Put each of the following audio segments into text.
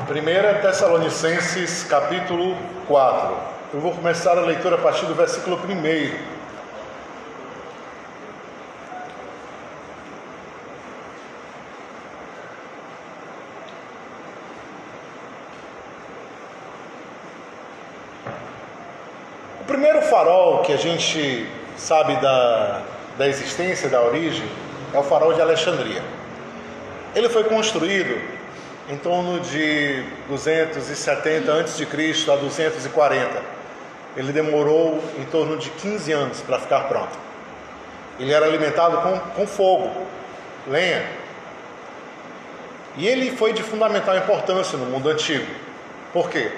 1 Tessalonicenses capítulo 4. Eu vou começar a leitura a partir do versículo 1. O primeiro farol que a gente sabe da, da existência, da origem, é o farol de Alexandria. Ele foi construído em torno de 270 a.C. a 240. Ele demorou em torno de 15 anos para ficar pronto. Ele era alimentado com, com fogo, lenha. E ele foi de fundamental importância no mundo antigo. Por quê?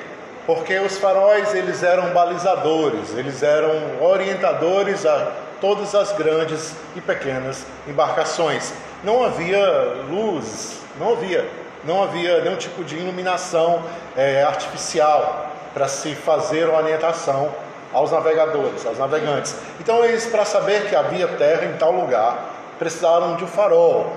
Porque os faróis eles eram balizadores, eles eram orientadores a todas as grandes e pequenas embarcações. Não havia luz, não havia não havia nenhum tipo de iluminação é, artificial para se fazer orientação aos navegadores, aos navegantes. Então eles, para saber que havia terra em tal lugar, precisaram de um farol.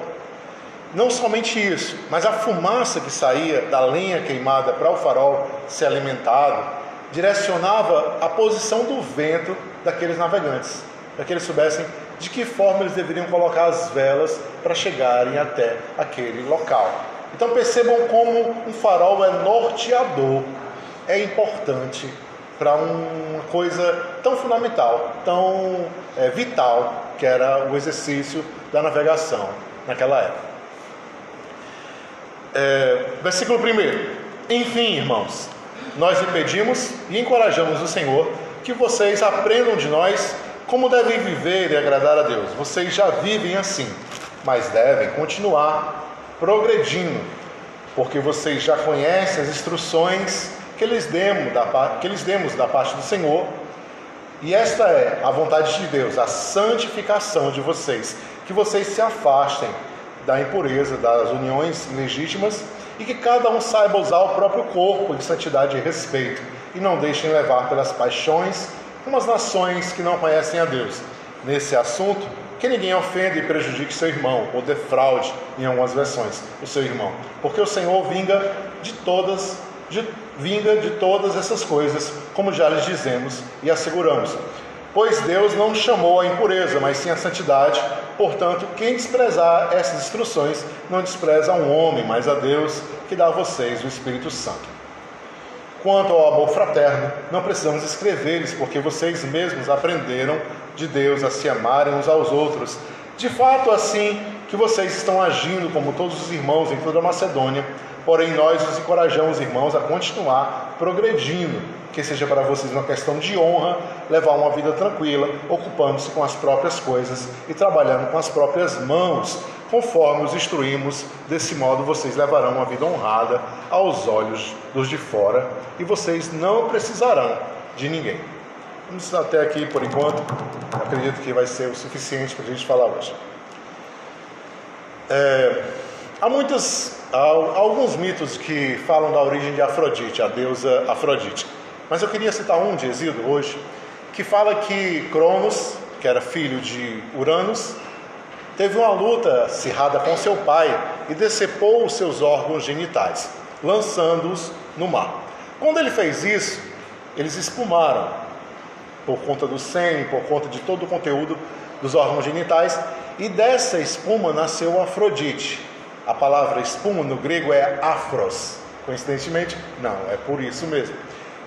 Não somente isso, mas a fumaça que saía da lenha queimada para o farol ser alimentado direcionava a posição do vento daqueles navegantes, para que eles soubessem de que forma eles deveriam colocar as velas para chegarem até aquele local. Então percebam como um farol é norteador, é importante para uma coisa tão fundamental, tão é, vital, que era o exercício da navegação naquela época. É, versículo 1: Enfim, irmãos, nós lhe pedimos e encorajamos o Senhor que vocês aprendam de nós como devem viver e agradar a Deus. Vocês já vivem assim, mas devem continuar progredindo, porque vocês já conhecem as instruções que lhes demos da, que lhes demos da parte do Senhor. E esta é a vontade de Deus, a santificação de vocês, que vocês se afastem da impureza, das uniões legítimas e que cada um saiba usar o próprio corpo de santidade e respeito e não deixem levar pelas paixões como as nações que não conhecem a Deus. Nesse assunto, que ninguém ofenda e prejudique seu irmão, ou defraude, em algumas versões, o seu irmão. Porque o Senhor vinga de todas, de, vinga de todas essas coisas, como já lhes dizemos e asseguramos. Pois Deus não chamou a impureza, mas sim a santidade. Portanto, quem desprezar essas instruções não despreza a um homem, mas a Deus que dá a vocês o Espírito Santo. Quanto ao amor fraterno, não precisamos escrever-lhes, porque vocês mesmos aprenderam de Deus a se amarem uns aos outros. De fato, assim que vocês estão agindo como todos os irmãos em toda a Macedônia, porém nós os encorajamos, irmãos, a continuar progredindo, que seja para vocês uma questão de honra, levar uma vida tranquila, ocupando-se com as próprias coisas e trabalhando com as próprias mãos, conforme os instruímos, desse modo vocês levarão uma vida honrada aos olhos dos de fora e vocês não precisarão de ninguém. Vamos até aqui por enquanto. Acredito que vai ser o suficiente para a gente falar hoje. É, há muitos, há alguns mitos que falam da origem de Afrodite, a deusa Afrodite. Mas eu queria citar um de Exílio hoje, que fala que Cronos, que era filho de Uranus, teve uma luta acirrada com seu pai e decepou os seus órgãos genitais, lançando-os no mar. Quando ele fez isso, eles espumaram por conta do sêmen, por conta de todo o conteúdo dos órgãos genitais, e dessa espuma nasceu Afrodite. A palavra espuma no grego é afros. Coincidentemente, não, é por isso mesmo.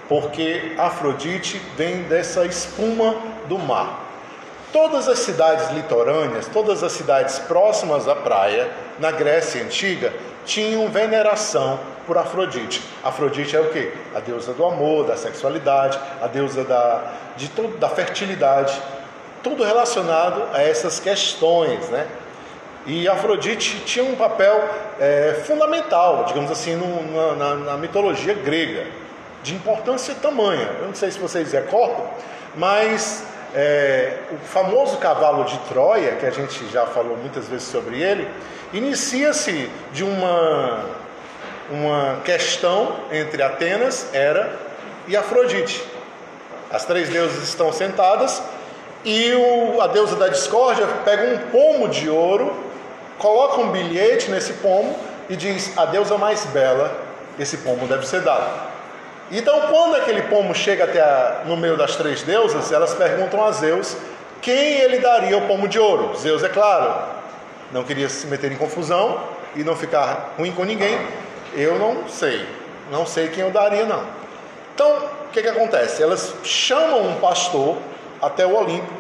Porque Afrodite vem dessa espuma do mar. Todas as cidades litorâneas, todas as cidades próximas à praia, na Grécia Antiga, tinham veneração por Afrodite. Afrodite é o que? A deusa do amor, da sexualidade, a deusa da, de tudo, da fertilidade, tudo relacionado a essas questões, né? E Afrodite tinha um papel é, fundamental, digamos assim, no, na, na, mitologia grega, de importância tamanha. Eu não sei se vocês recordam, mas é, o famoso cavalo de Troia, que a gente já falou muitas vezes sobre ele, inicia-se de uma, uma questão entre Atenas, Hera e Afrodite. As três deusas estão sentadas e o, a deusa da discórdia pega um pomo de ouro, coloca um bilhete nesse pomo e diz: A deusa mais bela esse pomo deve ser dado. Então, quando aquele pomo chega até a, no meio das três deusas, elas perguntam a Zeus quem ele daria o pomo de ouro. Zeus, é claro, não queria se meter em confusão e não ficar ruim com ninguém. Eu não sei, não sei quem eu daria, não. Então, o que, que acontece? Elas chamam um pastor até o Olimpo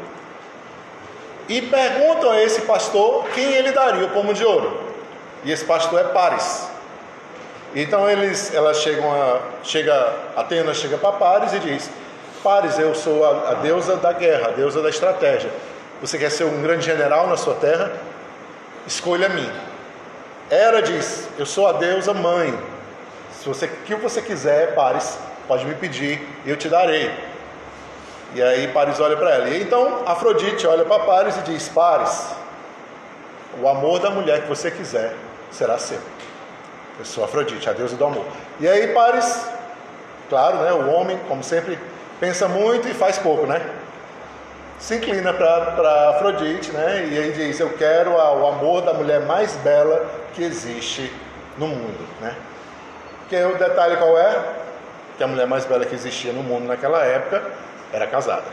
e perguntam a esse pastor quem ele daria o pomo de ouro. E esse pastor é Paris. Então eles, elas chegam a, chega, Atenas chega para Paris e diz: Paris, eu sou a, a deusa da guerra, a deusa da estratégia. Você quer ser um grande general na sua terra? Escolha a mim. Hera diz: Eu sou a deusa mãe. Se você que você quiser, Paris, pode me pedir, eu te darei. E aí Paris olha para ela. E então Afrodite olha para Paris e diz: Paris, o amor da mulher que você quiser será seu. Eu sou Afrodite, a deusa do amor. E aí Paris, claro, né, o homem, como sempre, pensa muito e faz pouco, né? Se inclina para Afrodite, né? E aí diz: Eu quero o amor da mulher mais bela que existe no mundo, né? Que o detalhe qual é? Que a mulher mais bela que existia no mundo naquela época era casada.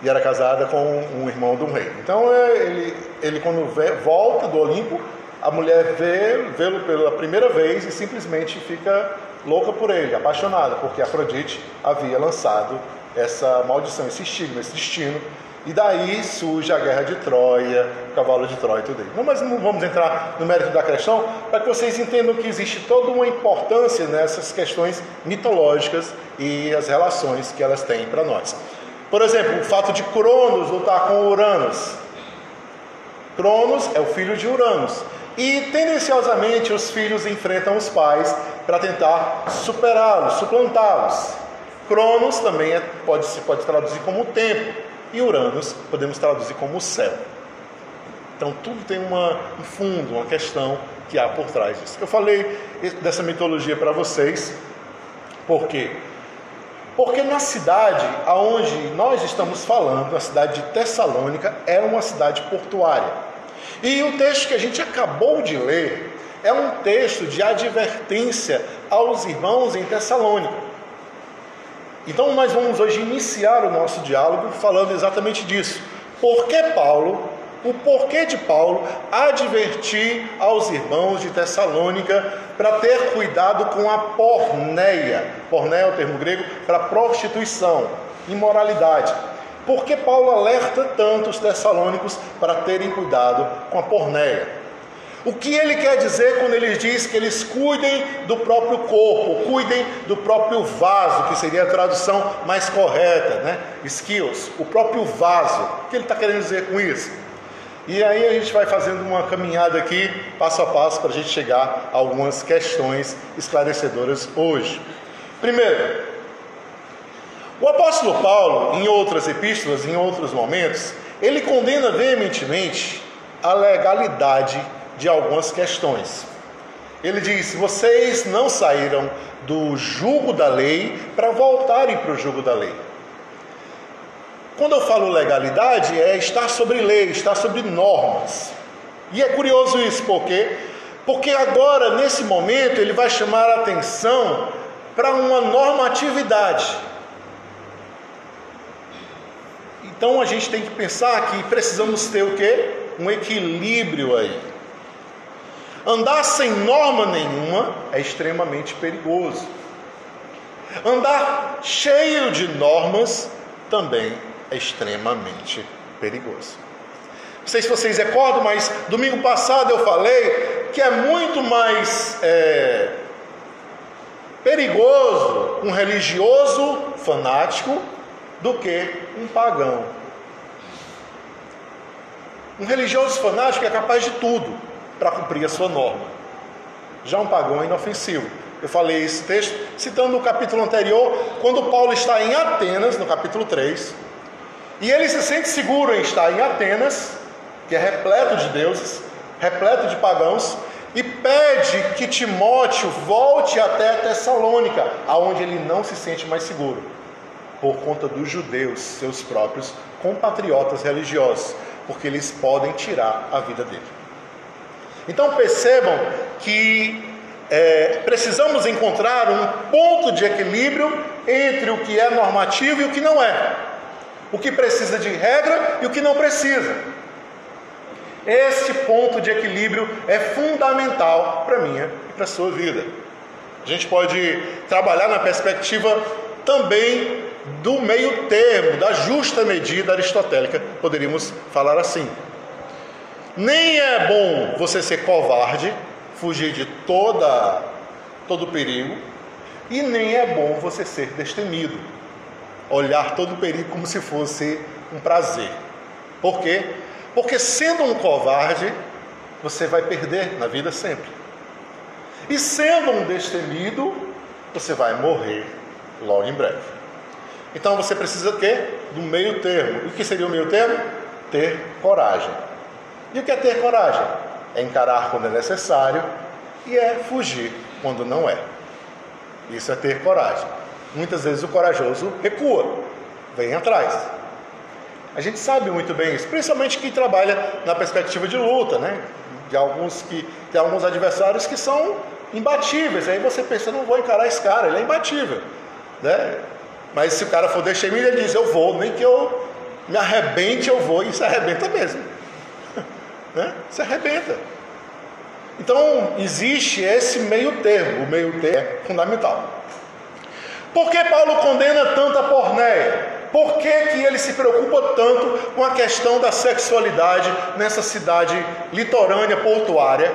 E era casada com um irmão de um rei. Então é, ele, ele quando volta do Olimpo, a mulher vê, vê-lo pela primeira vez e simplesmente fica louca por ele, apaixonada, porque Afrodite havia lançado essa maldição, esse estigma, esse destino. E daí surge a guerra de Troia, o cavalo de Troia e tudo isso. Não, mas não vamos entrar no mérito da questão, para que vocês entendam que existe toda uma importância nessas questões mitológicas e as relações que elas têm para nós. Por exemplo, o fato de Cronos lutar com Uranus. Cronos é o filho de Uranus. E tendenciosamente os filhos enfrentam os pais para tentar superá-los, suplantá-los. Cronos também é, pode se pode traduzir como tempo e Uranus podemos traduzir como céu. Então tudo tem uma, um fundo, uma questão que há por trás disso. Eu falei dessa mitologia para vocês, por quê? Porque na cidade aonde nós estamos falando, a cidade de Tessalônica, é uma cidade portuária. E o texto que a gente acabou de ler é um texto de advertência aos irmãos em Tessalônica. Então nós vamos hoje iniciar o nosso diálogo falando exatamente disso. Por que Paulo, o porquê de Paulo advertir aos irmãos de Tessalônica para ter cuidado com a porneia. Porneia é o termo grego para prostituição, imoralidade. Por que Paulo alerta tanto os tessalônicos para terem cuidado com a porneia? O que ele quer dizer quando ele diz que eles cuidem do próprio corpo, cuidem do próprio vaso, que seria a tradução mais correta, né? Skills, o próprio vaso. O que ele está querendo dizer com isso? E aí a gente vai fazendo uma caminhada aqui, passo a passo, para a gente chegar a algumas questões esclarecedoras hoje. Primeiro, o apóstolo Paulo, em outras epístolas, em outros momentos, ele condena veementemente a legalidade de algumas questões. Ele diz: vocês não saíram do jugo da lei para voltarem para o jugo da lei. Quando eu falo legalidade, é estar sobre lei, estar sobre normas. E é curioso isso, por quê? Porque agora, nesse momento, ele vai chamar a atenção para uma normatividade. Então a gente tem que pensar que precisamos ter o quê? Um equilíbrio aí. Andar sem norma nenhuma é extremamente perigoso. Andar cheio de normas também é extremamente perigoso. Não sei se vocês recordam, mas domingo passado eu falei que é muito mais é, perigoso um religioso fanático do que um pagão. Um religioso fanático é capaz de tudo para cumprir a sua norma. Já um pagão é inofensivo. Eu falei esse texto citando o capítulo anterior, quando Paulo está em Atenas, no capítulo 3, e ele se sente seguro em estar em Atenas, que é repleto de deuses, repleto de pagãos, e pede que Timóteo volte até Tessalônica, aonde ele não se sente mais seguro, por conta dos judeus, seus próprios compatriotas religiosos, porque eles podem tirar a vida dele. Então percebam que é, precisamos encontrar um ponto de equilíbrio entre o que é normativo e o que não é, o que precisa de regra e o que não precisa. Este ponto de equilíbrio é fundamental para minha e para a sua vida. A gente pode trabalhar na perspectiva também do meio termo, da justa medida aristotélica, poderíamos falar assim. Nem é bom você ser covarde, fugir de toda todo perigo, e nem é bom você ser destemido, olhar todo o perigo como se fosse um prazer. Por quê? Porque sendo um covarde, você vai perder na vida sempre. E sendo um destemido, você vai morrer logo em breve. Então você precisa quê? Do meio termo. E o que seria o meio termo? Ter coragem. E o que é ter coragem? É encarar quando é necessário e é fugir quando não é. Isso é ter coragem. Muitas vezes o corajoso recua, vem atrás. A gente sabe muito bem isso, principalmente quem trabalha na perspectiva de luta, né? De alguns que tem alguns adversários que são imbatíveis. Aí você pensa, não vou encarar esse cara, ele é imbatível, né? Mas se o cara for destemido, ele diz, eu vou, nem que eu me arrebente, eu vou, e se arrebenta mesmo. né? Se arrebenta. Então, existe esse meio termo, o meio termo é fundamental. Por que Paulo condena tanto a pornéia? Por que, que ele se preocupa tanto com a questão da sexualidade nessa cidade litorânea, portuária?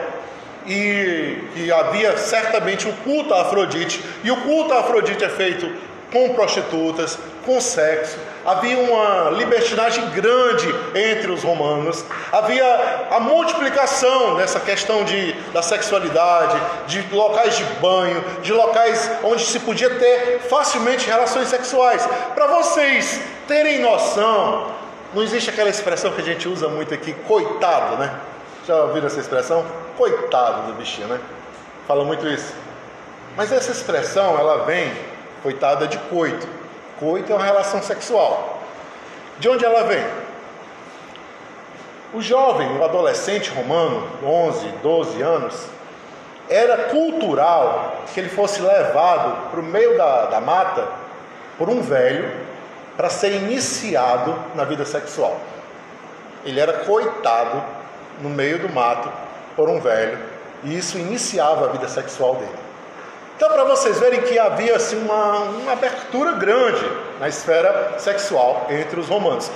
E que havia certamente um culto a Afrodite, e o culto a Afrodite é feito com prostitutas, com sexo. Havia uma libertinagem grande entre os romanos. Havia a multiplicação dessa questão de, da sexualidade, de locais de banho, de locais onde se podia ter facilmente relações sexuais. Para vocês terem noção, não existe aquela expressão que a gente usa muito aqui, coitado, né? Já ouviram essa expressão? Coitado do bichinho, né? Fala muito isso. Mas essa expressão, ela vem coitada de coito. Coito é uma relação sexual. De onde ela vem? O jovem, o adolescente romano, 11, 12 anos, era cultural que ele fosse levado para o meio da, da mata por um velho para ser iniciado na vida sexual. Ele era coitado no meio do mato por um velho e isso iniciava a vida sexual dele. Então, para vocês verem que havia assim, uma, uma abertura grande na esfera sexual entre os romanos.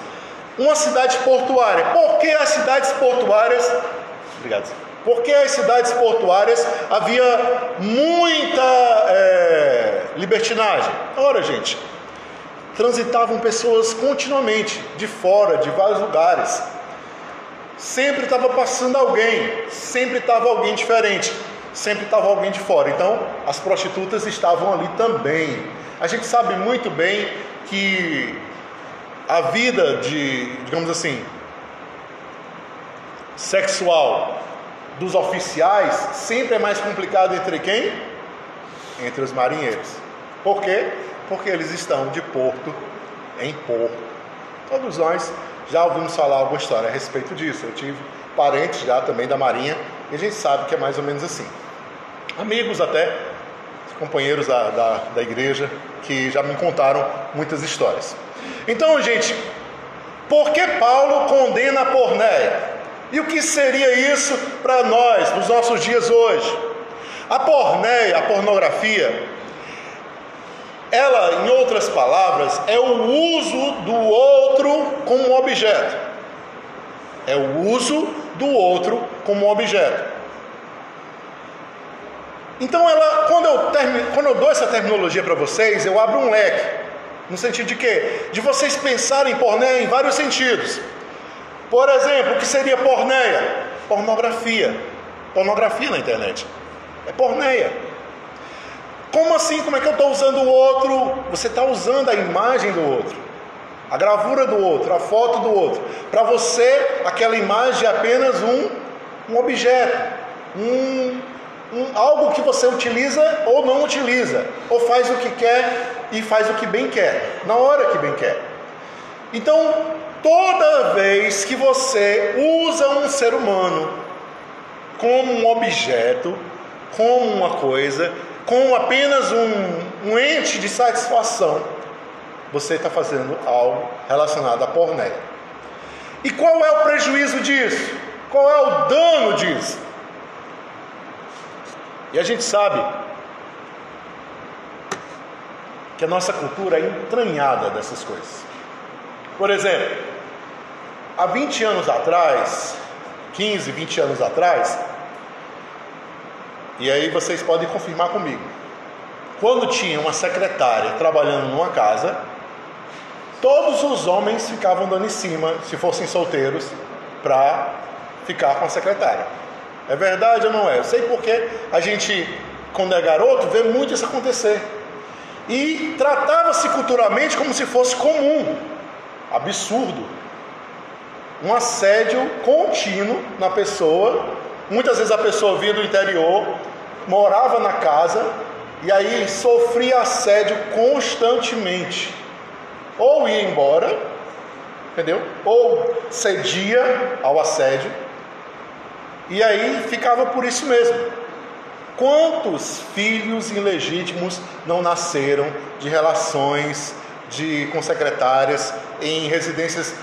Uma cidade portuária. Por que as cidades portuárias? Obrigado. Porque as cidades portuárias havia muita é, libertinagem. Ora, gente, transitavam pessoas continuamente, de fora, de vários lugares. Sempre estava passando alguém, sempre estava alguém diferente sempre estava alguém de fora. Então, as prostitutas estavam ali também. A gente sabe muito bem que a vida de, digamos assim, sexual dos oficiais sempre é mais complicada entre quem? Entre os marinheiros. Por quê? Porque eles estão de porto em porto. Todos nós já ouvimos falar alguma história a respeito disso. Eu tive parentes já também da Marinha e a gente sabe que é mais ou menos assim amigos até, companheiros da, da, da igreja, que já me contaram muitas histórias. Então, gente, por que Paulo condena a pornéia? E o que seria isso para nós, nos nossos dias hoje? A pornéia, a pornografia, ela, em outras palavras, é o uso do outro como objeto. É o uso do outro como objeto. Então, ela, quando, eu quando eu dou essa terminologia para vocês, eu abro um leque. No sentido de quê? De vocês pensarem em pornéia em vários sentidos. Por exemplo, o que seria pornéia? Pornografia. Pornografia na internet. É pornéia. Como assim? Como é que eu estou usando o outro? Você está usando a imagem do outro, a gravura do outro, a foto do outro. Para você, aquela imagem é apenas um, um objeto, um, um, algo que você utiliza ou não utiliza, ou faz o que quer e faz o que bem quer, na hora que bem quer. Então, toda vez que você usa um ser humano como um objeto, como uma coisa, como apenas um, um ente de satisfação, você está fazendo algo relacionado à pornéia. E qual é o prejuízo disso? Qual é o dano disso? E a gente sabe que a nossa cultura é entranhada dessas coisas. Por exemplo, há 20 anos atrás, 15, 20 anos atrás, e aí vocês podem confirmar comigo. Quando tinha uma secretária trabalhando numa casa, todos os homens ficavam dando em cima, se fossem solteiros, para ficar com a secretária. É verdade ou não é? Eu sei porque a gente, quando é garoto, vê muito isso acontecer. E tratava-se culturalmente como se fosse comum. Absurdo. Um assédio contínuo na pessoa. Muitas vezes a pessoa vinha do interior, morava na casa e aí sofria assédio constantemente. Ou ia embora, entendeu? Ou cedia ao assédio e aí ficava por isso mesmo. Quantos filhos ilegítimos não nasceram de relações de, com secretárias em residências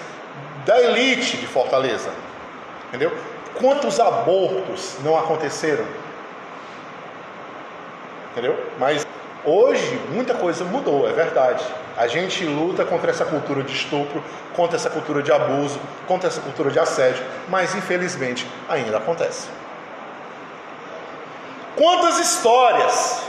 da elite de Fortaleza? Entendeu? Quantos abortos não aconteceram? Entendeu? Mas hoje muita coisa mudou, é verdade. A gente luta contra essa cultura de estupro, contra essa cultura de abuso, contra essa cultura de assédio, mas infelizmente ainda acontece. Quantas histórias,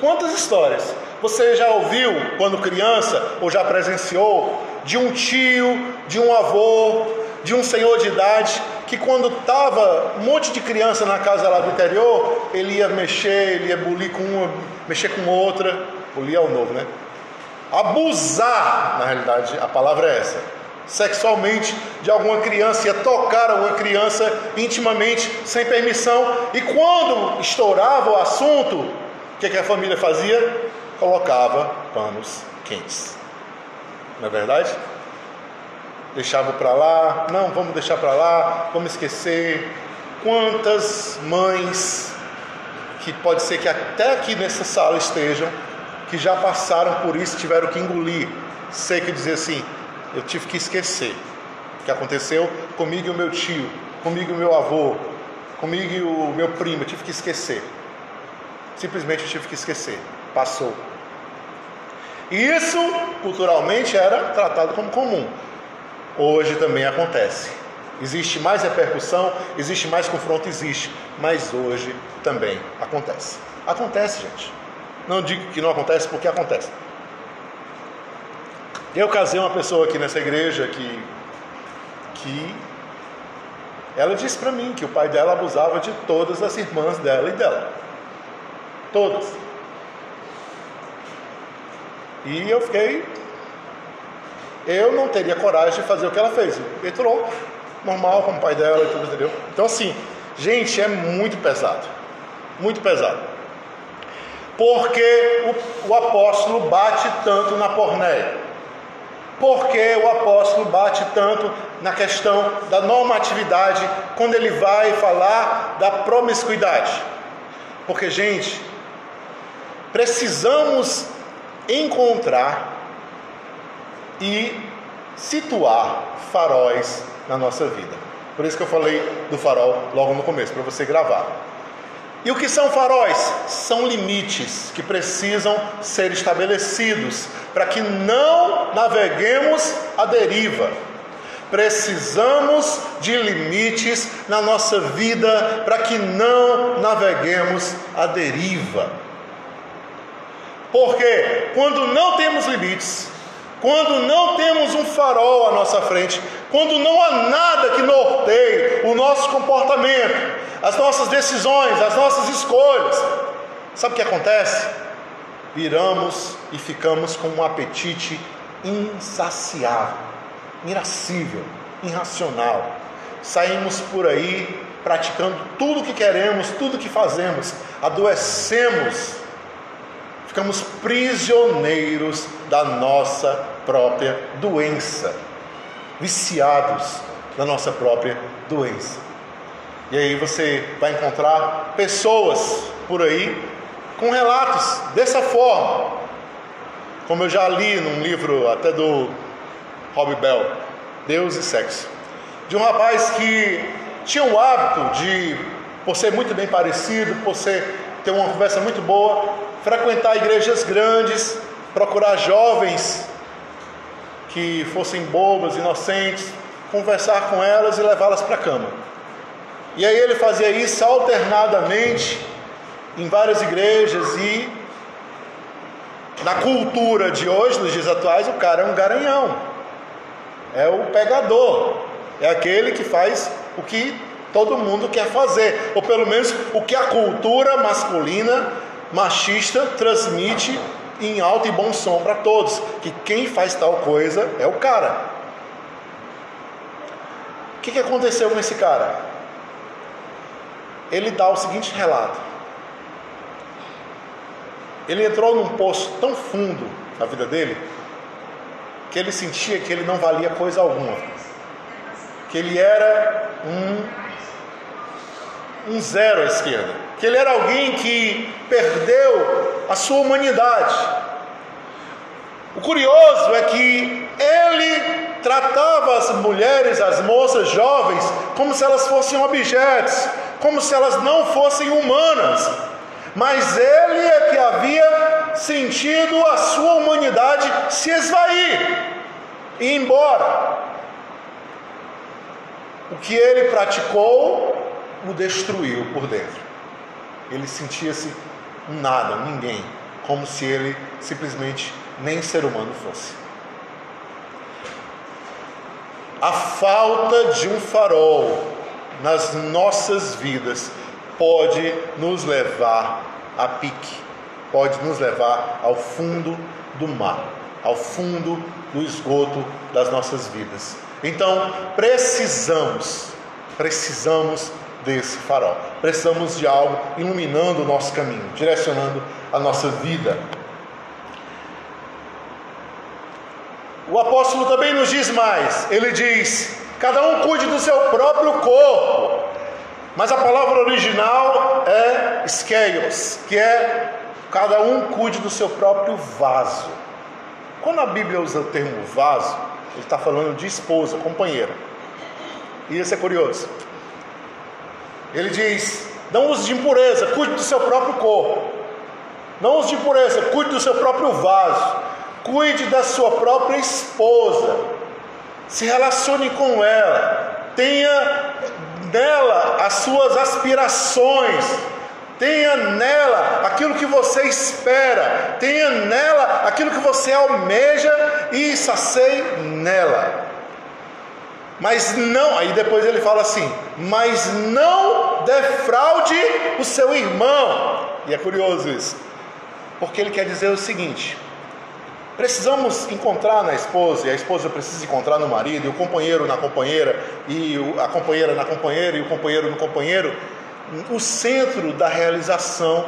quantas histórias você já ouviu quando criança ou já presenciou de um tio, de um avô, de um senhor de idade que quando estava um monte de criança na casa lá do interior, ele ia mexer, ele ia bulir com uma, mexer com outra, bulir é o novo, né? Abusar, na realidade, a palavra é essa. Sexualmente de alguma criança, ia tocar alguma criança intimamente, sem permissão, e quando estourava o assunto, o que, que a família fazia? Colocava panos quentes. Não é verdade? Deixava para lá, não, vamos deixar para lá, vamos esquecer. Quantas mães que pode ser que até aqui nessa sala estejam, que já passaram por isso, tiveram que engolir, sei que dizer assim, eu tive que esquecer o que aconteceu comigo e o meu tio, comigo e o meu avô, comigo e o meu primo, eu tive que esquecer. Simplesmente eu tive que esquecer. Passou. E isso, culturalmente, era tratado como comum hoje também acontece. Existe mais repercussão, existe mais confronto, existe, mas hoje também acontece. Acontece, gente. Não digo que não acontece porque acontece. Eu casei uma pessoa aqui nessa igreja que, que ela disse para mim que o pai dela abusava de todas as irmãs dela e dela. Todas. E eu fiquei eu não teria coragem de fazer o que ela fez. Entrou normal com o pai dela e tudo, entendeu? Então, assim, gente, é muito pesado. Muito pesado. Porque o, o apóstolo bate tanto na pornéia? Porque o apóstolo bate tanto na questão da normatividade quando ele vai falar da promiscuidade? Porque, gente, precisamos encontrar e situar faróis na nossa vida. Por isso que eu falei do farol logo no começo, para você gravar. E o que são faróis? São limites que precisam ser estabelecidos para que não naveguemos à deriva. Precisamos de limites na nossa vida para que não naveguemos à deriva. Porque quando não temos limites, quando não temos um farol à nossa frente, quando não há nada que norteie o nosso comportamento, as nossas decisões, as nossas escolhas, sabe o que acontece? Viramos e ficamos com um apetite insaciável, irascível, irracional. Saímos por aí praticando tudo o que queremos, tudo o que fazemos, adoecemos ficamos prisioneiros da nossa própria doença, viciados da nossa própria doença. E aí você vai encontrar pessoas por aí com relatos dessa forma. Como eu já li num livro até do Rob Bell, Deus e Sexo. De um rapaz que tinha o hábito de, por ser muito bem parecido, por ser, ter uma conversa muito boa, frequentar igrejas grandes, procurar jovens que fossem bobas, inocentes, conversar com elas e levá-las para a cama. E aí ele fazia isso alternadamente em várias igrejas e na cultura de hoje, nos dias atuais, o cara é um garanhão. É o pegador. É aquele que faz o que todo mundo quer fazer, ou pelo menos o que a cultura masculina machista transmite em alto e bom som para todos, que quem faz tal coisa é o cara. O que, que aconteceu com esse cara? Ele dá o seguinte relato: ele entrou num poço tão fundo na vida dele que ele sentia que ele não valia coisa alguma, que ele era um um zero à esquerda, que ele era alguém que perdeu a sua humanidade. O curioso é que ele tratava as mulheres, as moças jovens, como se elas fossem objetos, como se elas não fossem humanas. Mas ele é que havia sentido a sua humanidade se esvair e ir embora. O que ele praticou o destruiu por dentro. Ele sentia-se nada, ninguém, como se ele simplesmente nem ser humano fosse. A falta de um farol nas nossas vidas pode nos levar a pique, pode nos levar ao fundo do mar, ao fundo do esgoto das nossas vidas. Então, precisamos, precisamos desse farol. Precisamos de algo iluminando o nosso caminho, direcionando a nossa vida. O apóstolo também nos diz mais: ele diz, cada um cuide do seu próprio corpo. Mas a palavra original é skeios, que é cada um cuide do seu próprio vaso. Quando a Bíblia usa o termo vaso, ele está falando de esposa, companheira. E isso é curioso. Ele diz: não use de impureza, cuide do seu próprio corpo. Não use de impureza, cuide do seu próprio vaso. Cuide da sua própria esposa. Se relacione com ela. Tenha nela as suas aspirações. Tenha nela aquilo que você espera. Tenha nela aquilo que você almeja e sacie nela. Mas não, aí depois ele fala assim: mas não defraude o seu irmão. E é curioso isso, porque ele quer dizer o seguinte: precisamos encontrar na esposa, e a esposa precisa encontrar no marido, e o companheiro na companheira, e a companheira na companheira, e o companheiro no companheiro, o centro da realização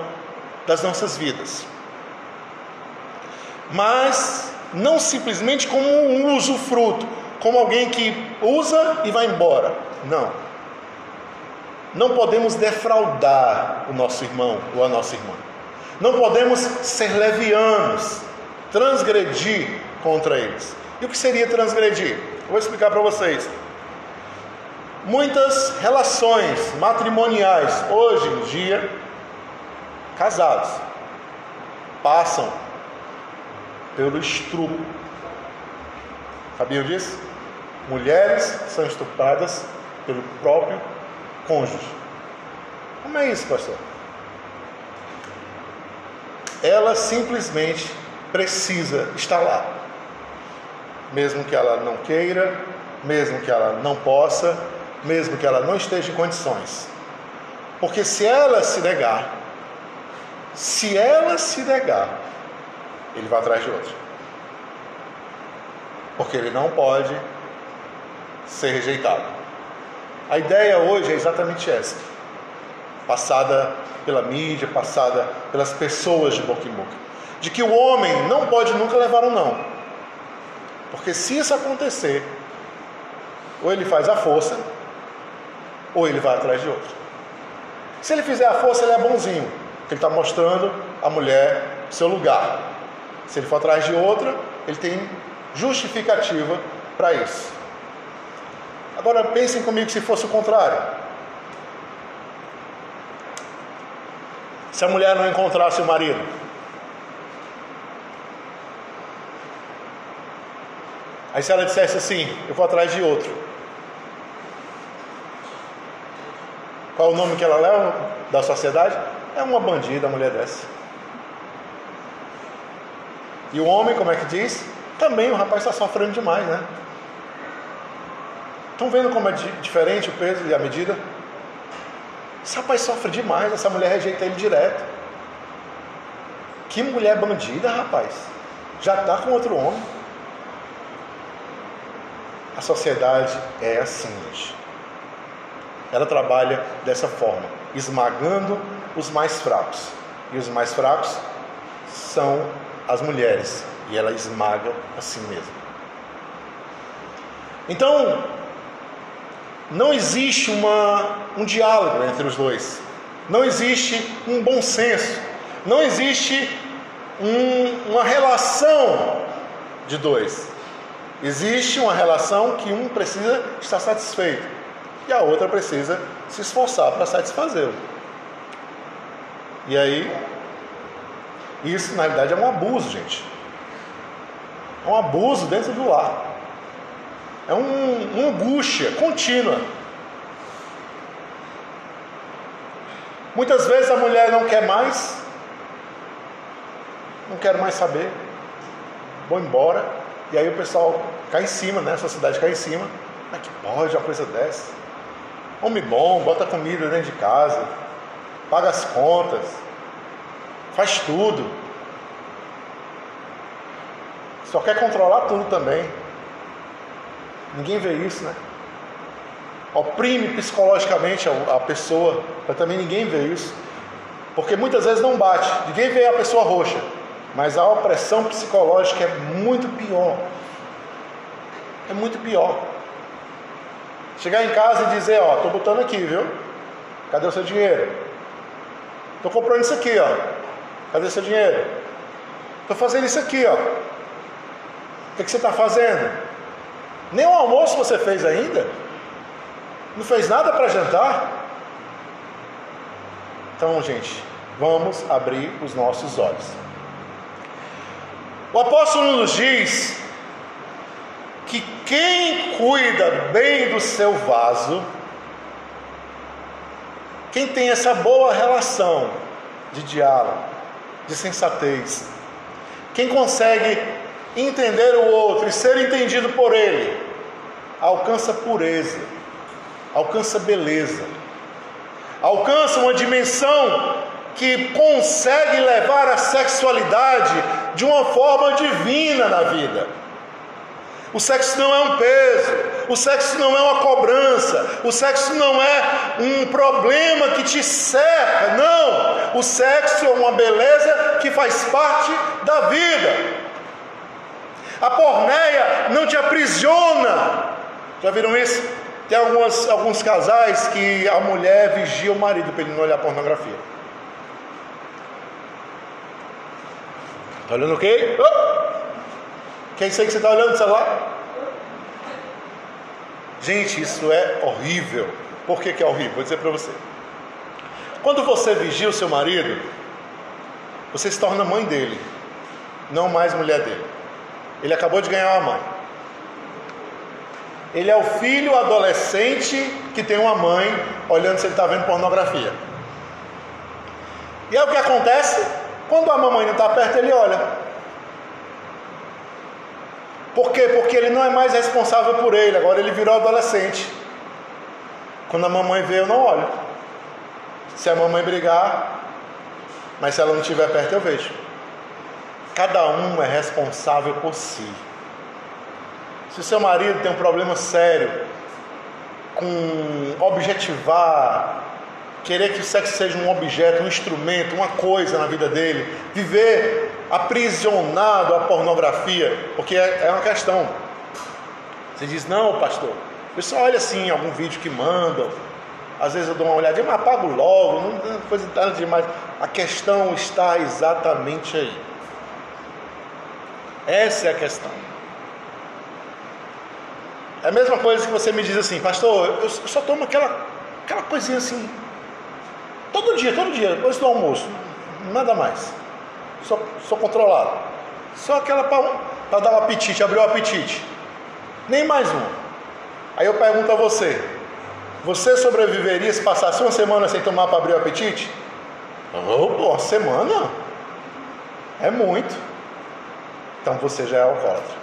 das nossas vidas. Mas não simplesmente como um usufruto, como alguém que usa e vai embora. Não. Não podemos defraudar o nosso irmão ou a nossa irmã. Não podemos ser levianos, transgredir contra eles. E o que seria transgredir? vou explicar para vocês. Muitas relações matrimoniais, hoje em dia, casados, passam pelo estrupo. Sabiam disso? Mulheres são estupradas pelo próprio cônjuge. Como é isso, pastor? Ela simplesmente precisa estar lá. Mesmo que ela não queira, mesmo que ela não possa, mesmo que ela não esteja em condições. Porque se ela se negar, se ela se negar, ele vai atrás de outro. Porque ele não pode ser rejeitado. A ideia hoje é exatamente essa, passada pela mídia, passada pelas pessoas de boca em boca, de que o homem não pode nunca levar um não, porque se isso acontecer, ou ele faz a força, ou ele vai atrás de outro. Se ele fizer a força, ele é bonzinho, porque ele está mostrando a mulher seu lugar. Se ele for atrás de outra, ele tem justificativa para isso. Agora pensem comigo se fosse o contrário. Se a mulher não encontrasse o marido, aí se ela dissesse assim, eu vou atrás de outro. Qual é o nome que ela leva da sociedade? É uma bandida, a mulher dessa. E o homem, como é que diz? Também o rapaz está sofrendo demais, né? Estão vendo como é diferente o peso e a medida? Esse rapaz sofre demais, essa mulher rejeita ele direto. Que mulher bandida, rapaz. Já está com outro homem. A sociedade é assim hoje. Ela trabalha dessa forma, esmagando os mais fracos. E os mais fracos são as mulheres. E ela esmaga assim mesmo. Então, não existe uma, um diálogo entre os dois, não existe um bom senso, não existe um, uma relação de dois. Existe uma relação que um precisa estar satisfeito e a outra precisa se esforçar para satisfazê-lo. E aí, isso na realidade é um abuso, gente. É um abuso dentro do lar. É um, uma angústia contínua. Muitas vezes a mulher não quer mais, não quer mais saber, vou embora, e aí o pessoal cai em cima, né? A sociedade cai em cima. É que pode uma coisa dessa? Homem bom, bota comida dentro de casa, paga as contas, faz tudo. Só quer controlar tudo também. Ninguém vê isso, né? Oprime psicologicamente a, pessoa, mas também ninguém vê isso. Porque muitas vezes não bate, ninguém vê a pessoa roxa, mas a opressão psicológica é muito pior. É muito pior. Chegar em casa e dizer, ó, tô botando aqui, viu? Cadê o seu dinheiro? Tô comprando isso aqui, ó. Cadê o seu dinheiro? Tô fazendo isso aqui, ó. O que, que você está fazendo? Nem o almoço você fez ainda? Não fez nada para jantar? Então, gente, vamos abrir os nossos olhos. O apóstolo nos diz que quem cuida bem do seu vaso, quem tem essa boa relação de diálogo, de sensatez, quem consegue entender o outro e ser entendido por ele, alcança pureza, alcança beleza, alcança uma dimensão que consegue levar a sexualidade de uma forma divina na vida. O sexo não é um peso, o sexo não é uma cobrança, o sexo não é um problema que te cerca, não. O sexo é uma beleza que faz parte da vida. A porneia não te aprisiona. Já viram isso? Tem algumas, alguns casais que a mulher vigia o marido para ele não olhar pornografia. Está olhando o quê? Oh! Quem sei que você está olhando o celular? Gente, isso é horrível. Por que, que é horrível? Vou dizer para você. Quando você vigia o seu marido, você se torna mãe dele, não mais mulher dele. Ele acabou de ganhar uma mãe. Ele é o filho adolescente que tem uma mãe olhando se ele está vendo pornografia. E é o que acontece? Quando a mamãe não está perto, ele olha. Por quê? Porque ele não é mais responsável por ele, agora ele virou adolescente. Quando a mamãe vê, eu não olho. Se a mamãe brigar, mas se ela não estiver perto, eu vejo. Cada um é responsável por si. Se o seu marido tem um problema sério com objetivar, querer que o sexo seja um objeto, um instrumento, uma coisa na vida dele, viver aprisionado à pornografia, porque é, é uma questão. Você diz, não, pastor, eu só olho assim algum vídeo que mandam, às vezes eu dou uma olhadinha, mas apago logo, não é coisa nada demais. A questão está exatamente aí. Essa é a questão. É a mesma coisa que você me diz assim, pastor, eu só tomo aquela, aquela coisinha assim, todo dia, todo dia, depois do almoço, nada mais. Sou, sou controlado. Só aquela para dar um apetite, abrir o apetite. Nem mais um. Aí eu pergunto a você: você sobreviveria se passasse uma semana sem tomar para abrir o apetite? Oh, pô, semana? É muito. Então você já é alcoólatra.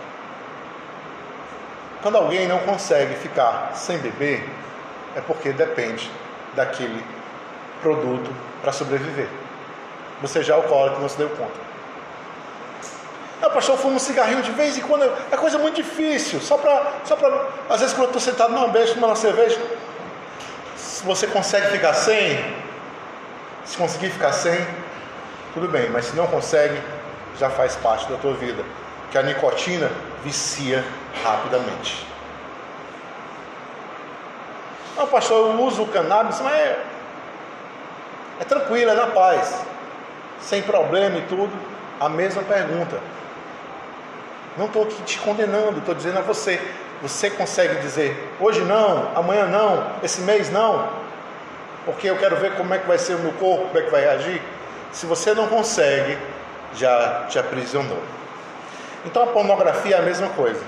Quando alguém não consegue ficar sem beber, é porque depende daquele produto para sobreviver. Você já é alcoólatra, não se deu conta. Ah, pastor, eu fumo um cigarrinho de vez em quando. É coisa muito difícil. Só para. Só pra, às vezes, quando eu estou sentado numa beijo, tomando uma cerveja. Se você consegue ficar sem, se conseguir ficar sem, tudo bem. Mas se não consegue, já faz parte da tua vida. Que a nicotina vicia rapidamente. Não, pastor, eu uso o cannabis, mas é, é tranquilo, é na paz, sem problema e tudo. A mesma pergunta. Não estou aqui te condenando, estou dizendo a você. Você consegue dizer hoje não, amanhã não, esse mês não, porque eu quero ver como é que vai ser o meu corpo, como é que vai reagir. Se você não consegue, já te aprisionou. Então a pornografia é a mesma coisa.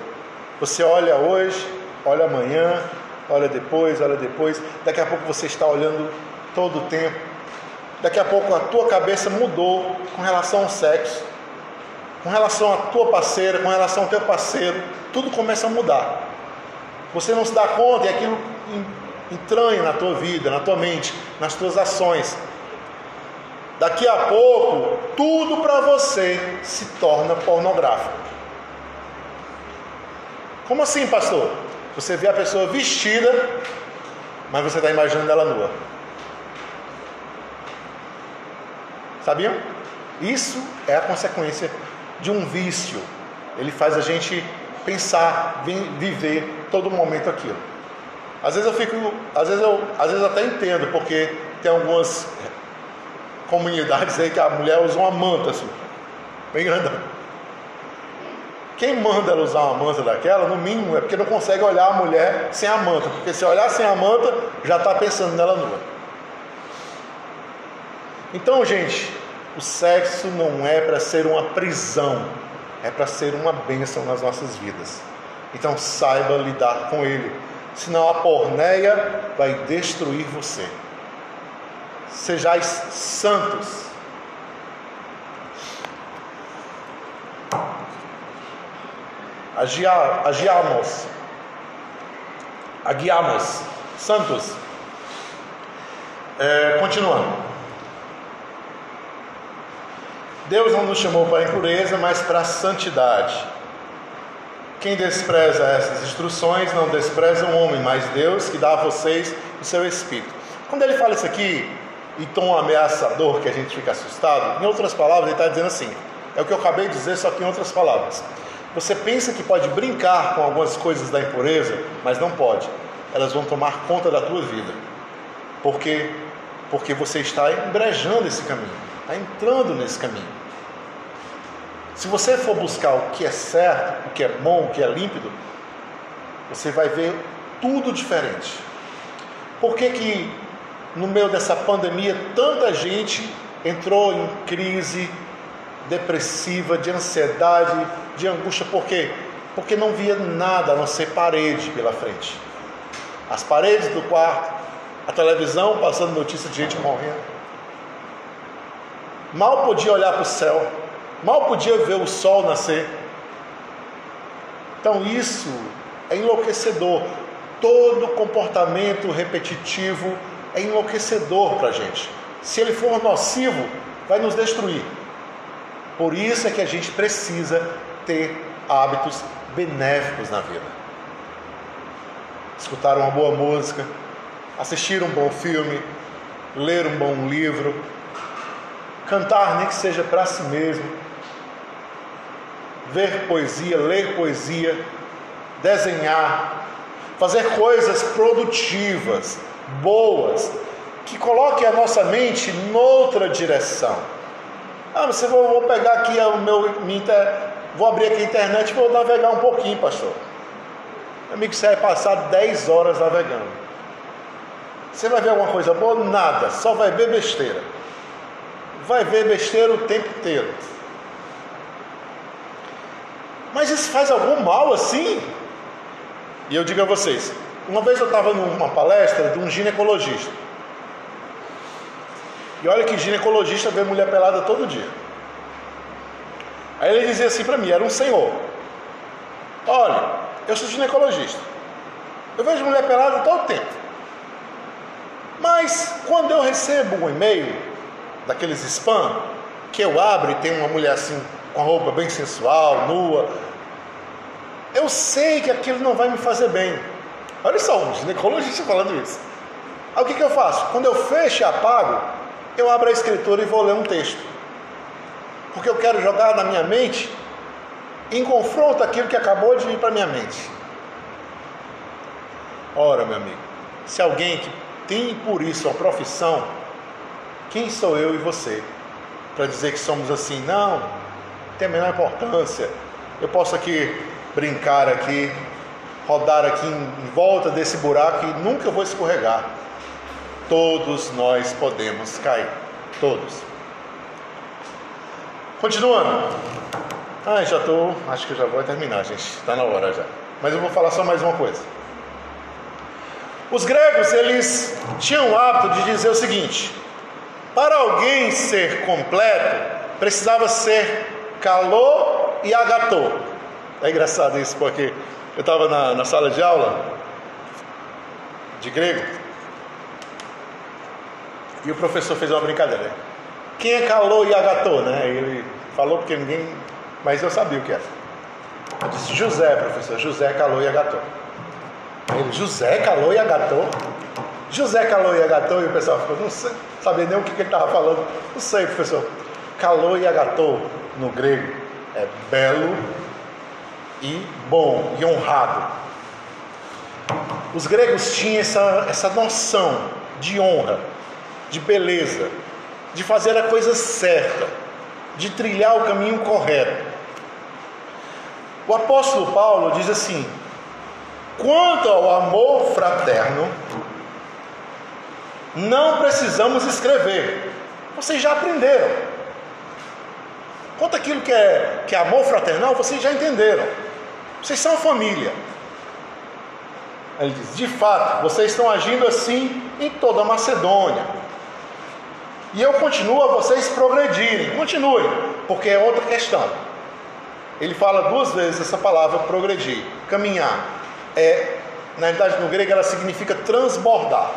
Você olha hoje, olha amanhã, olha depois, olha depois. Daqui a pouco você está olhando todo o tempo. Daqui a pouco a tua cabeça mudou com relação ao sexo, com relação à tua parceira, com relação ao teu parceiro. Tudo começa a mudar. Você não se dá conta e aquilo entranha na tua vida, na tua mente, nas tuas ações. Daqui a pouco, tudo para você se torna pornográfico. Como assim, pastor? Você vê a pessoa vestida, mas você está imaginando ela nua. Sabiam? Isso é a consequência de um vício. Ele faz a gente pensar, viver todo momento aquilo. Às vezes eu fico, às vezes eu, às vezes eu até entendo, porque tem algumas comunidades aí que a mulher usa uma manta assim, bem grande. Quem manda ela usar uma manta daquela, no mínimo, é porque não consegue olhar a mulher sem a manta, porque se olhar sem a manta, já está pensando nela nua. Então, gente, o sexo não é para ser uma prisão, é para ser uma bênção nas nossas vidas. Então, saiba lidar com ele, senão a porneia vai destruir você sejais santos. Agiamos, aguiamos, santos. É, continuando. Deus não nos chamou para a impureza, mas para a santidade. Quem despreza essas instruções não despreza o homem, mas Deus que dá a vocês o seu Espírito. Quando ele fala isso aqui, e tom ameaçador que a gente fica assustado, em outras palavras, ele está dizendo assim: é o que eu acabei de dizer, só que em outras palavras. Você pensa que pode brincar com algumas coisas da impureza, mas não pode. Elas vão tomar conta da tua vida. Porque porque você está embrejando esse caminho, está entrando nesse caminho. Se você for buscar o que é certo, o que é bom, o que é límpido, você vai ver tudo diferente. Por que, que no meio dessa pandemia, tanta gente entrou em crise depressiva, de ansiedade, de angústia, por quê? Porque não via nada a não ser parede pela frente. As paredes do quarto, a televisão passando notícia de gente morrendo. Mal podia olhar para o céu, mal podia ver o sol nascer. Então isso é enlouquecedor. Todo comportamento repetitivo é enlouquecedor para a gente. Se ele for nocivo, vai nos destruir. Por isso é que a gente precisa ter hábitos benéficos na vida. Escutar uma boa música, assistir um bom filme, ler um bom livro, cantar nem que seja para si mesmo, ver poesia, ler poesia, desenhar, fazer coisas produtivas, boas, que coloquem a nossa mente noutra direção. Ah, você vou, vou pegar aqui o meu, minha, vou abrir aqui a internet e vou navegar um pouquinho, pastor. Meu amigo, você vai passar 10 horas navegando. Você vai ver alguma coisa boa? Nada, só vai ver besteira. Vai ver besteira o tempo inteiro. Mas isso faz algum mal assim? E eu digo a vocês: uma vez eu estava numa palestra de um ginecologista. E olha que ginecologista vê mulher pelada todo dia. Aí ele dizia assim para mim: era um senhor. Olha, eu sou ginecologista. Eu vejo mulher pelada todo tempo. Mas quando eu recebo um e-mail daqueles spam, que eu abro e tem uma mulher assim, com a roupa bem sensual, nua, eu sei que aquilo não vai me fazer bem. Olha só, um ginecologista falando isso. Aí o que, que eu faço? Quando eu fecho e apago, eu abro a escritura e vou ler um texto. Porque eu quero jogar na minha mente em confronto aquilo que acabou de vir para minha mente. Ora, meu amigo, se alguém que tem por isso a profissão, quem sou eu e você para dizer que somos assim? Não, tem a menor importância. Eu posso aqui brincar aqui, rodar aqui em volta desse buraco e nunca vou escorregar. Todos nós podemos cair, todos. Continuando. Ah, já estou, acho que já vou terminar, gente. Está na hora já. Mas eu vou falar só mais uma coisa. Os gregos, eles tinham o hábito de dizer o seguinte: para alguém ser completo, precisava ser calor e agatô. É engraçado isso, porque eu estava na, na sala de aula de grego e o professor fez uma brincadeira. Quem é calou e agatô, né? Ele falou porque ninguém. Mas eu sabia o que era. Eu disse José, professor. José calou e agatô. Ele, José calou e agatô? José calou e agatô, e o pessoal ficou, não sei, sabia nem o que, que ele estava falando. Não sei, professor. Calou e agatô no grego é belo e bom e honrado. Os gregos tinham essa, essa noção de honra, de beleza, de fazer a coisa certa, de trilhar o caminho correto. O apóstolo Paulo diz assim: quanto ao amor fraterno, não precisamos escrever, vocês já aprenderam. Quanto aquilo que é, que é amor fraternal, vocês já entenderam. Vocês são família. Ele diz: de fato, vocês estão agindo assim em toda a Macedônia. E eu continuo a vocês progredirem. Continuem, porque é outra questão. Ele fala duas vezes essa palavra progredir, caminhar. É, na verdade, no grego ela significa transbordar.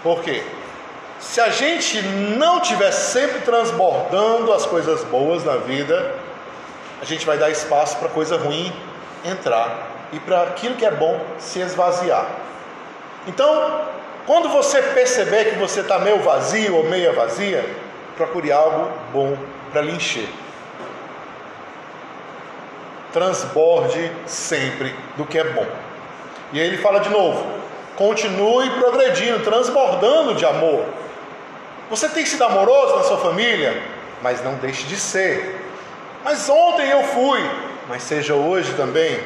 Por quê? Se a gente não tiver sempre transbordando as coisas boas na vida, a gente vai dar espaço para coisa ruim entrar e para aquilo que é bom se esvaziar. Então, quando você perceber que você está meio vazio ou meia vazia, procure algo bom para lhe encher. Transborde sempre do que é bom. E aí ele fala de novo: continue progredindo, transbordando de amor. Você tem sido amoroso na sua família, mas não deixe de ser. Mas ontem eu fui, mas seja hoje também.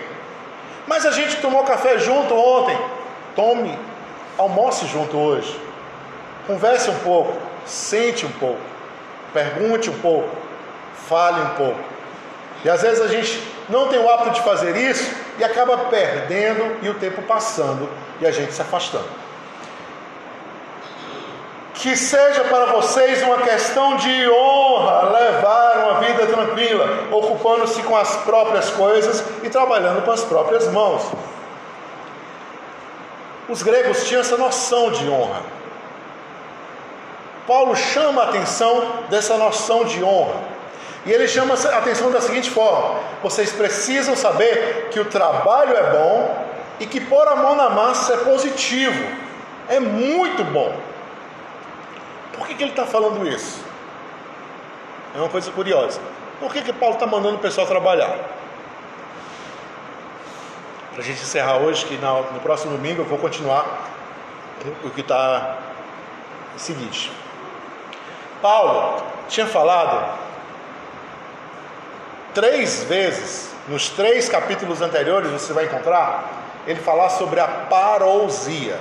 Mas a gente tomou café junto ontem. Tome, almoce junto hoje. Converse um pouco, sente um pouco, pergunte um pouco, fale um pouco. E às vezes a gente não tem o hábito de fazer isso e acaba perdendo e o tempo passando e a gente se afastando que seja para vocês uma questão de honra levar uma vida tranquila, ocupando-se com as próprias coisas e trabalhando com as próprias mãos. Os gregos tinham essa noção de honra. Paulo chama a atenção dessa noção de honra. E ele chama a atenção da seguinte forma: vocês precisam saber que o trabalho é bom e que pôr a mão na massa é positivo, é muito bom. Por que, que ele está falando isso? É uma coisa curiosa. Por que, que Paulo está mandando o pessoal trabalhar? Para a gente encerrar hoje, que no próximo domingo eu vou continuar o que está seguinte. Paulo tinha falado três vezes, nos três capítulos anteriores, você vai encontrar, ele falar sobre a parousia.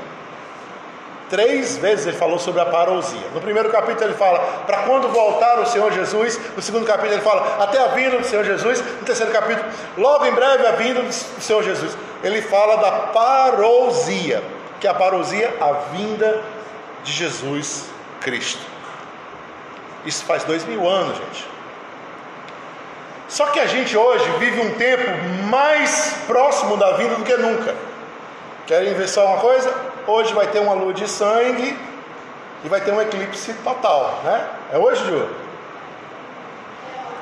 Três vezes ele falou sobre a parousia. No primeiro capítulo ele fala para quando voltar o Senhor Jesus. No segundo capítulo ele fala até a vinda do Senhor Jesus. No terceiro capítulo, logo em breve a vinda do Senhor Jesus. Ele fala da parousia, que é a parousia, a vinda de Jesus Cristo. Isso faz dois mil anos, gente. Só que a gente hoje vive um tempo mais próximo da vinda do que nunca. Querem ver só uma coisa? Hoje vai ter uma lua de sangue e vai ter um eclipse total, né? É hoje, Ju?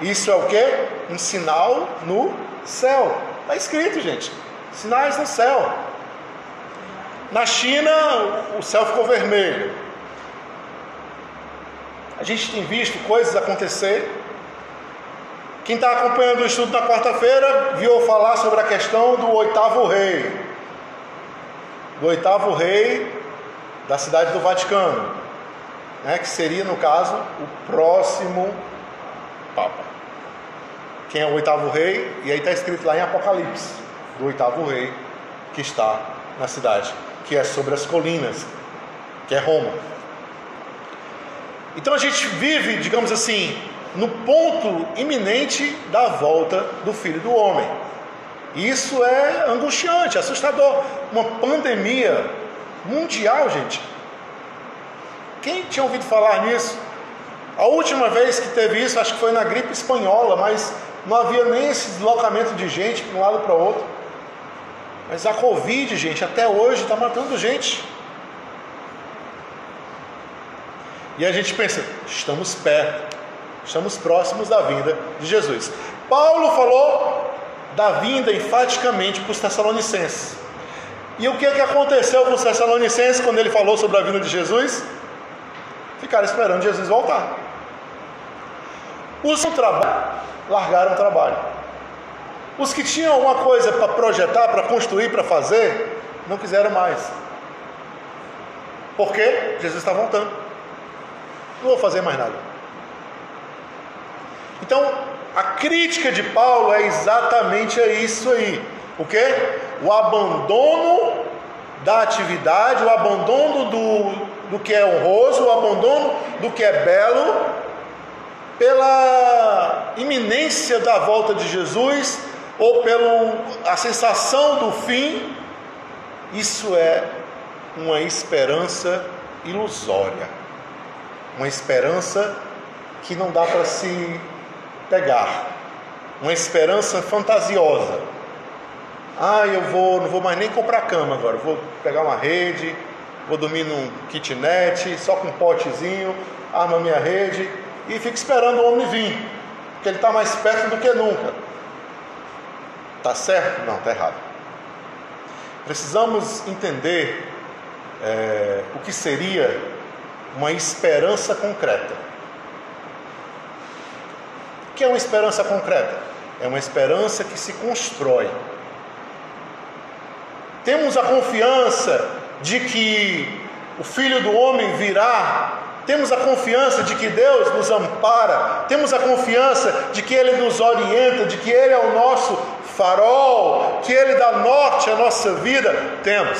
Isso é o que? Um sinal no céu. Está escrito, gente. Sinais no céu. Na China, o céu ficou vermelho. A gente tem visto coisas acontecer. Quem está acompanhando o estudo na quarta-feira viu falar sobre a questão do oitavo rei. Do oitavo rei da cidade do Vaticano, né, que seria, no caso, o próximo Papa. Quem é o oitavo rei? E aí está escrito lá em Apocalipse, do oitavo rei que está na cidade, que é sobre as colinas, que é Roma. Então a gente vive, digamos assim, no ponto iminente da volta do Filho do Homem. Isso é angustiante, assustador. Uma pandemia mundial, gente. Quem tinha ouvido falar nisso? A última vez que teve isso, acho que foi na gripe espanhola, mas não havia nem esse deslocamento de gente para um lado para o outro. Mas a Covid, gente, até hoje está matando gente. E a gente pensa, estamos perto, estamos próximos da vinda de Jesus. Paulo falou da vinda enfaticamente para os Tessalonicenses. E o que, é que aconteceu com os Tessalonicenses quando ele falou sobre a vinda de Jesus? Ficaram esperando Jesus voltar. Os que trabalho, largaram o trabalho. Os que tinham alguma coisa para projetar, para construir, para fazer, não quiseram mais. Por quê? Jesus está voltando. Não vou fazer mais nada. Então, a crítica de Paulo é exatamente isso aí. O que? O abandono da atividade, o abandono do, do que é honroso, o abandono do que é belo, pela iminência da volta de Jesus ou pela sensação do fim, isso é uma esperança ilusória uma esperança que não dá para se pegar, uma esperança fantasiosa. Ah, eu vou, não vou mais nem comprar cama agora, vou pegar uma rede, vou dormir num kitnet, só com um potezinho, arma minha rede e fico esperando o homem vir, porque ele está mais perto do que nunca. Tá certo? Não, tá errado. Precisamos entender é, o que seria uma esperança concreta. Que é uma esperança concreta? É uma esperança que se constrói. Temos a confiança de que o Filho do Homem virá temos a confiança de que Deus nos ampara, temos a confiança de que Ele nos orienta, de que Ele é o nosso farol, que Ele dá norte à nossa vida. Temos.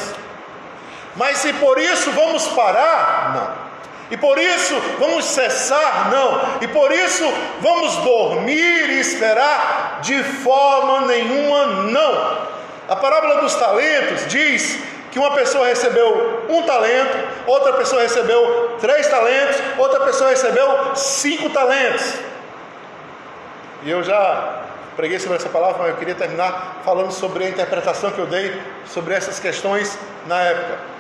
Mas se por isso vamos parar, não. E por isso vamos cessar? Não. E por isso vamos dormir e esperar? De forma nenhuma, não. A parábola dos talentos diz que uma pessoa recebeu um talento, outra pessoa recebeu três talentos, outra pessoa recebeu cinco talentos. E eu já preguei sobre essa palavra, mas eu queria terminar falando sobre a interpretação que eu dei sobre essas questões na época.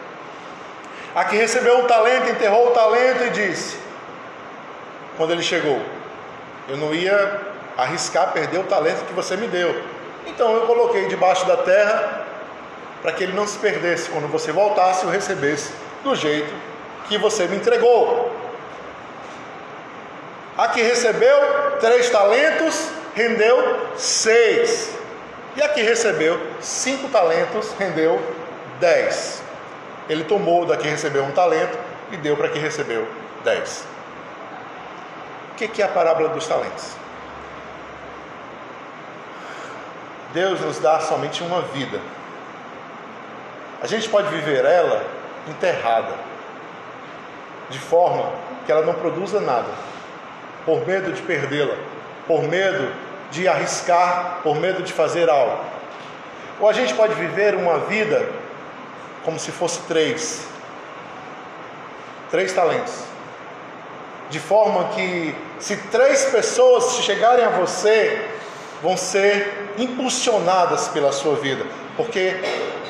A que recebeu um talento, enterrou o talento e disse: quando ele chegou, eu não ia arriscar perder o talento que você me deu. Então eu coloquei debaixo da terra para que ele não se perdesse quando você voltasse o recebesse do jeito que você me entregou. A que recebeu três talentos rendeu seis. E a que recebeu cinco talentos rendeu dez. Ele tomou da que recebeu um talento e deu para quem recebeu dez. O que é a parábola dos talentos? Deus nos dá somente uma vida. A gente pode viver ela enterrada, de forma que ela não produza nada, por medo de perdê-la, por medo de arriscar, por medo de fazer algo. Ou a gente pode viver uma vida como se fosse três, três talentos, de forma que se três pessoas chegarem a você, vão ser impulsionadas pela sua vida, porque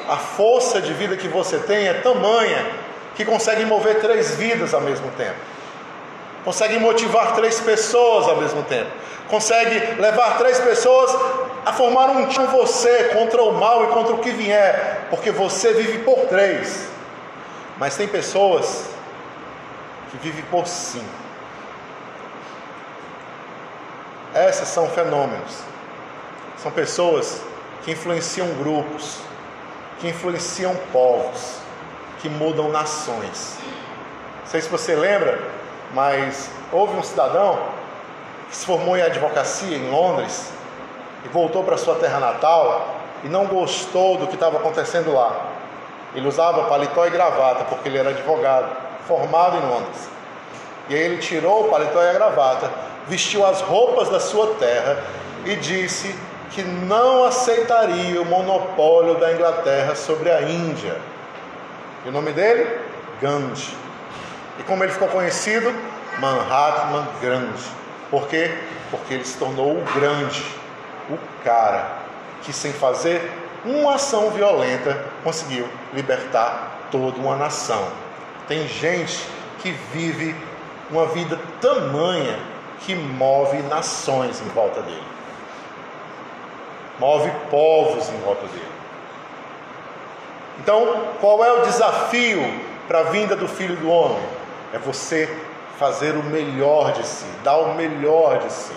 a força de vida que você tem é tamanha que consegue mover três vidas ao mesmo tempo, consegue motivar três pessoas ao mesmo tempo, consegue levar três pessoas a formar um time você contra o mal e contra o que vier, porque você vive por três. Mas tem pessoas que vivem por cinco. Essas são fenômenos. São pessoas que influenciam grupos, que influenciam povos, que mudam nações. Não sei se você lembra, mas houve um cidadão que se formou em advocacia em Londres e voltou para sua terra natal e não gostou do que estava acontecendo lá. Ele usava paletó e gravata porque ele era advogado, formado em Londres. E aí ele tirou o paletó e a gravata, vestiu as roupas da sua terra e disse que não aceitaria o monopólio da Inglaterra sobre a Índia. E o nome dele? Gandhi. E como ele ficou conhecido? Mahatma Gandhi. Por quê? Porque ele se tornou o grande, o cara que sem fazer uma ação violenta conseguiu libertar toda uma nação. Tem gente que vive uma vida tamanha que move nações em volta dele move povos em volta dele. Então, qual é o desafio para a vinda do Filho do Homem? É você fazer o melhor de si, dar o melhor de si,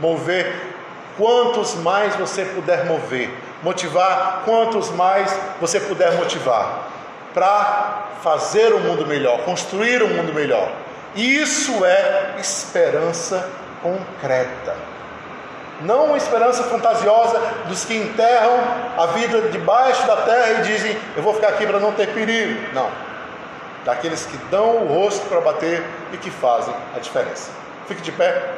mover quantos mais você puder mover, motivar quantos mais você puder motivar, para fazer o um mundo melhor, construir um mundo melhor. Isso é esperança concreta. Não uma esperança fantasiosa dos que enterram a vida debaixo da terra e dizem: Eu vou ficar aqui para não ter perigo. Não. Daqueles que dão o rosto para bater e que fazem a diferença. Fique de pé.